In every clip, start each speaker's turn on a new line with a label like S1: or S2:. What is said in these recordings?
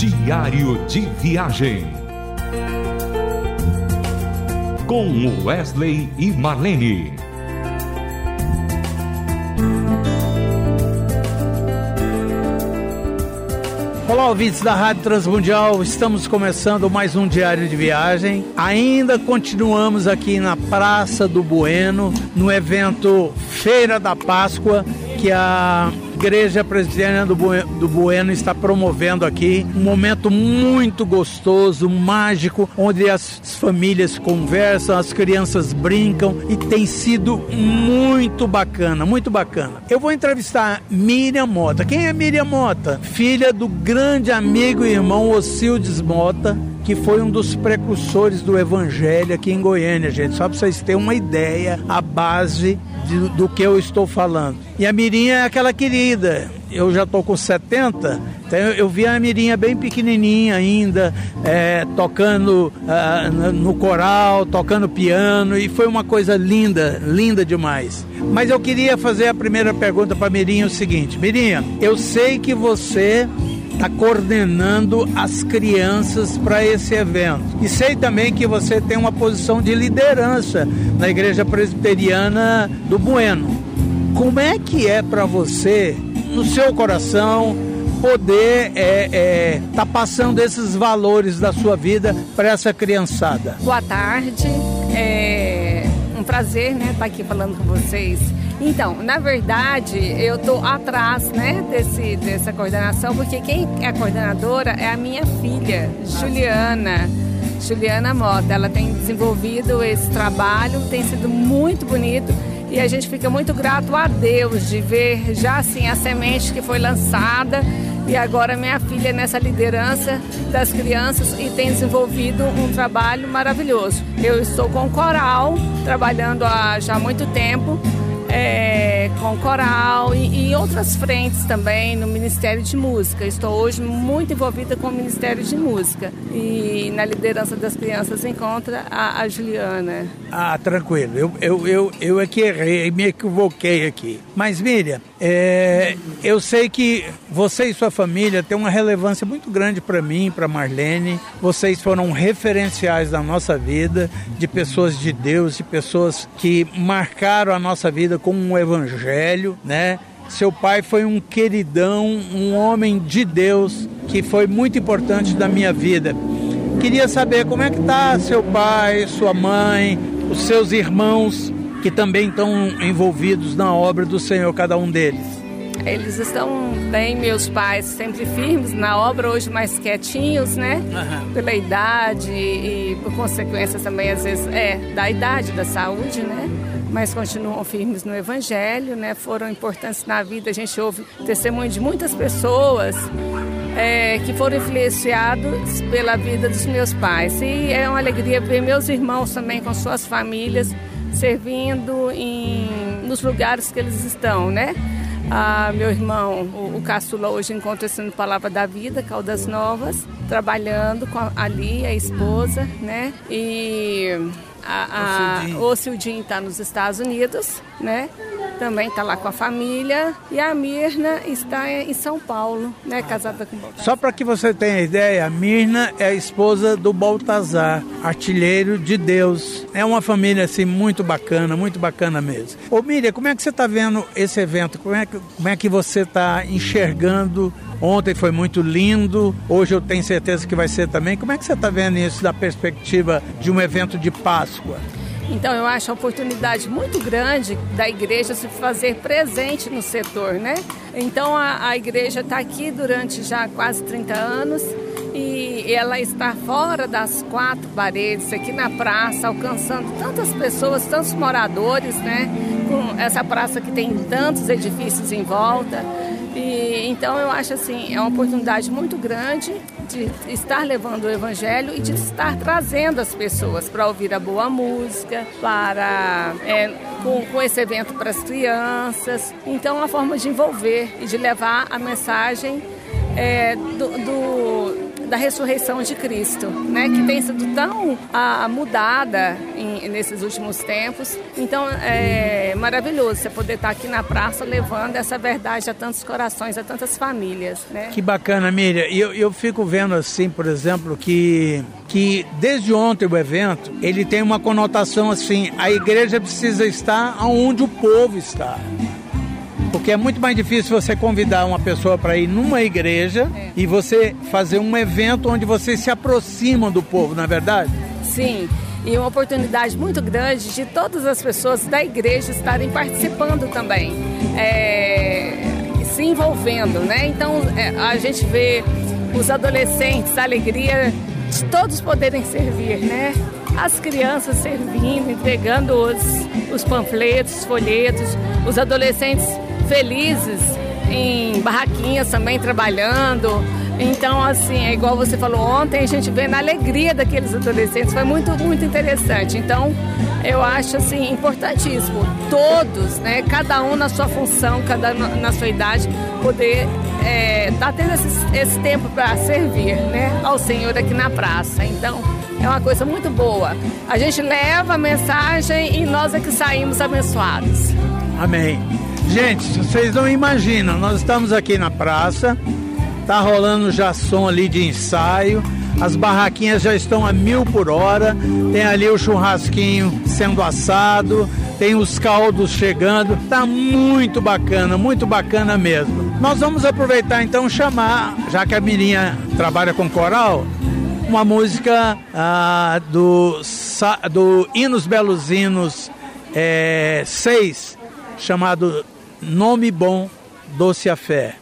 S1: Diário de Viagem. Com Wesley e Marlene.
S2: Olá, ouvintes da Rádio Transmundial. Estamos começando mais um diário de viagem. Ainda continuamos aqui na Praça do Bueno, no evento Feira da Páscoa, que a Igreja Presbiteriana do Bueno está promovendo aqui um momento muito gostoso, mágico, onde as famílias conversam, as crianças brincam e tem sido muito bacana, muito bacana. Eu vou entrevistar Miriam Mota. Quem é Miriam Mota? Filha do grande amigo e irmão Ocildes Mota, que foi um dos precursores do evangelho aqui em Goiânia, gente. Só para vocês terem uma ideia, a base de, do que eu estou falando. E a Mirinha é aquela querida. Eu já estou com 70, então eu vi a Mirinha bem pequenininha ainda, é, tocando uh, no coral, tocando piano, e foi uma coisa linda, linda demais. Mas eu queria fazer a primeira pergunta para a Mirinha o seguinte: Mirinha, eu sei que você está coordenando as crianças para esse evento. E sei também que você tem uma posição de liderança na Igreja Presbiteriana do Bueno. Como é que é para você, no seu coração, poder é, é, tá passando esses valores da sua vida para essa criançada?
S3: Boa tarde, é um prazer né, estar tá aqui falando com vocês. Então, na verdade, eu estou atrás né, desse, dessa coordenação, porque quem é coordenadora é a minha filha, Juliana. Juliana Mota. Ela tem desenvolvido esse trabalho, tem sido muito bonito e a gente fica muito grato a Deus de ver já assim a semente que foi lançada e agora minha filha nessa liderança das crianças e tem desenvolvido um trabalho maravilhoso. Eu estou com o coral trabalhando há já muito tempo é, com coral e, outras frentes também no Ministério de Música. Estou hoje muito envolvida com o Ministério de Música e na liderança das crianças encontra a, a Juliana.
S2: Ah, tranquilo. Eu, eu, eu, eu é que errei, me equivoquei aqui. Mas Miriam, é, eu sei que você e sua família têm uma relevância muito grande para mim, para Marlene. Vocês foram referenciais da nossa vida, de pessoas de Deus, de pessoas que marcaram a nossa vida com um evangelho, né? Seu pai foi um queridão, um homem de Deus que foi muito importante na minha vida. Queria saber como é que tá seu pai, sua mãe, os seus irmãos que também estão envolvidos na obra do Senhor, cada um deles.
S3: Eles estão bem, meus pais, sempre firmes na obra, hoje mais quietinhos, né? Uhum. Pela idade e por consequências também, às vezes, é, da idade, da saúde, né? Mas continuam firmes no Evangelho, né? Foram importantes na vida. A gente ouve testemunho de muitas pessoas é, que foram influenciados pela vida dos meus pais. E é uma alegria ver meus irmãos também com suas famílias servindo em, nos lugares que eles estão, né? Ah, meu irmão, o, o Caçula, hoje encontra-se no Palavra da Vida, Caldas Novas, trabalhando com a, ali, a esposa, né? E a, a, o Cildinho está nos Estados Unidos, né? Também está lá com a família. E a Mirna está em São Paulo, né? Casada com Baltazar.
S2: Só para que você tenha ideia, a Mirna é a esposa do Baltazar, artilheiro de Deus. É uma família assim muito bacana, muito bacana mesmo. Ô Miriam, como é que você está vendo esse evento? Como é que, como é que você está enxergando Ontem foi muito lindo, hoje eu tenho certeza que vai ser também. Como é que você está vendo isso da perspectiva de um evento de Páscoa?
S3: Então eu acho a oportunidade muito grande da igreja se fazer presente no setor, né? Então a, a igreja está aqui durante já quase 30 anos e ela está fora das quatro paredes, aqui na praça, alcançando tantas pessoas, tantos moradores, né? Com essa praça que tem tantos edifícios em volta. E, então eu acho assim, é uma oportunidade muito grande de estar levando o evangelho e de estar trazendo as pessoas para ouvir a boa música, para é, com, com esse evento para as crianças. Então é uma forma de envolver e de levar a mensagem é, do, do da ressurreição de Cristo, né? Que tem sido tão a, mudada em, nesses últimos tempos. Então é maravilhoso você poder estar aqui na praça levando essa verdade a tantos corações, a tantas famílias, né?
S2: Que bacana, Miriam. E eu, eu fico vendo assim, por exemplo, que que desde ontem o evento ele tem uma conotação assim: a igreja precisa estar onde o povo está. Porque é muito mais difícil você convidar uma pessoa para ir numa igreja é. e você fazer um evento onde você se aproxima do povo, não é verdade?
S3: Sim. E uma oportunidade muito grande de todas as pessoas da igreja estarem participando também, é, se envolvendo, né? Então é, a gente vê os adolescentes, a alegria de todos poderem servir, né? As crianças servindo, entregando os, os panfletos, os folhetos, os adolescentes felizes em barraquinhas também trabalhando. Então, assim, é igual você falou ontem, a gente vê na alegria daqueles adolescentes, foi muito, muito interessante. Então, eu acho, assim, importantíssimo, todos, né, cada um na sua função, cada um na sua idade, poder é, tá tendo esse, esse tempo para servir, né, ao Senhor aqui na praça. Então, é uma coisa muito boa. A gente leva a mensagem e nós é que saímos abençoados.
S2: Amém. Gente, vocês não imaginam, nós estamos aqui na praça, tá rolando já som ali de ensaio, as barraquinhas já estão a mil por hora, tem ali o churrasquinho sendo assado, tem os caldos chegando, tá muito bacana, muito bacana mesmo. Nós vamos aproveitar então chamar, já que a Mirinha trabalha com coral, uma música ah, do, do Hinos Belos Hinos 6, é, chamado Nome bom, doce a fé.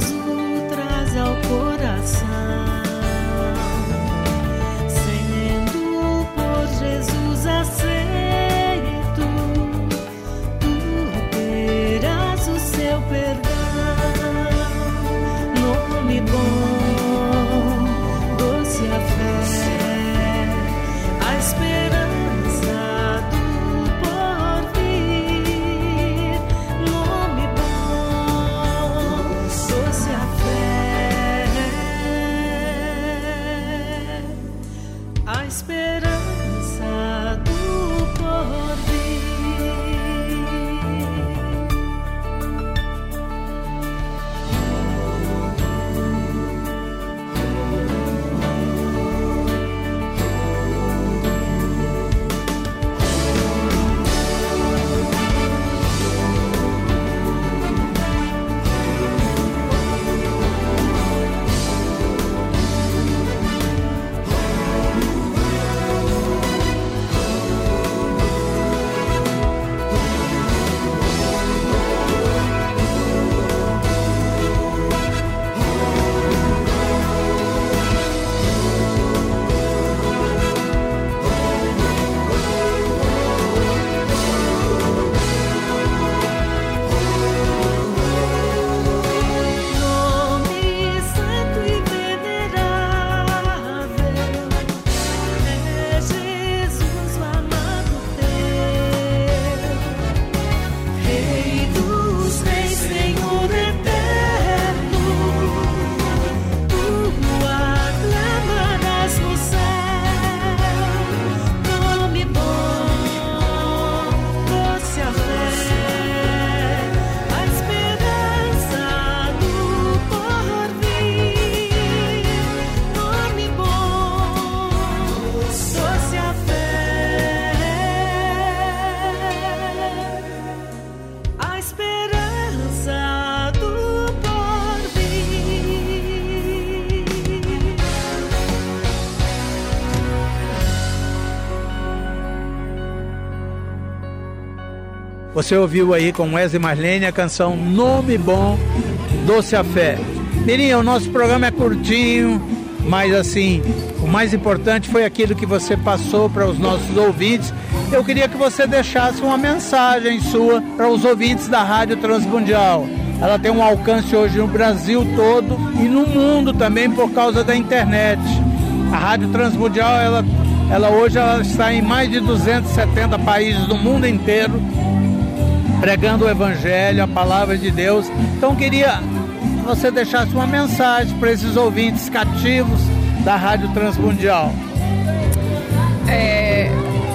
S2: goes Você ouviu aí com Wesley Marlene a canção Nome Bom, Doce a Fé. Mirinha, o nosso programa é curtinho, mas assim, o mais importante foi aquilo que você passou para os nossos ouvintes. Eu queria que você deixasse uma mensagem sua para os ouvintes da Rádio Transmundial. Ela tem um alcance hoje no Brasil todo e no mundo também por causa da internet. A Rádio Transmundial, ela, ela hoje ela está em mais de 270 países do mundo inteiro pregando o Evangelho, a palavra de Deus. Então queria que você deixasse uma mensagem para esses ouvintes cativos da Rádio Transmundial.
S3: É,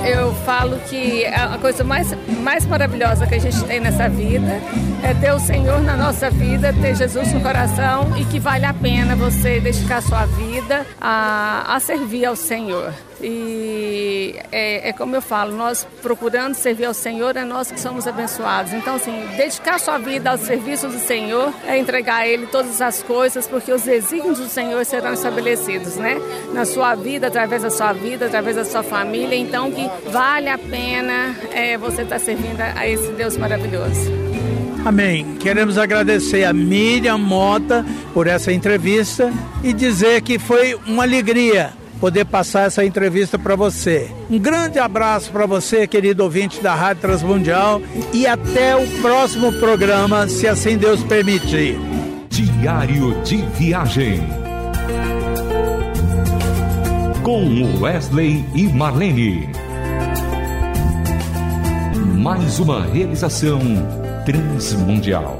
S3: eu falo que a coisa mais, mais maravilhosa que a gente tem nessa vida é ter o Senhor na nossa vida, ter Jesus no coração e que vale a pena você dedicar sua vida a, a servir ao Senhor. E é, é, como eu falo, nós procurando servir ao Senhor, é nós que somos abençoados. Então, assim, dedicar sua vida ao serviço do Senhor é entregar a Ele todas as coisas, porque os desígnios do Senhor serão estabelecidos, né? Na sua vida, através da sua vida, através da sua família. Então, que vale a pena é, você estar servindo a esse Deus maravilhoso.
S2: Amém. Queremos agradecer a Miriam Mota por essa entrevista e dizer que foi uma alegria poder passar essa entrevista para você. Um grande abraço para você, querido ouvinte da Rádio Transmundial, e até o próximo programa, se assim Deus permitir.
S1: Diário de Viagem. Com Wesley e Marlene. Mais uma realização transmundial.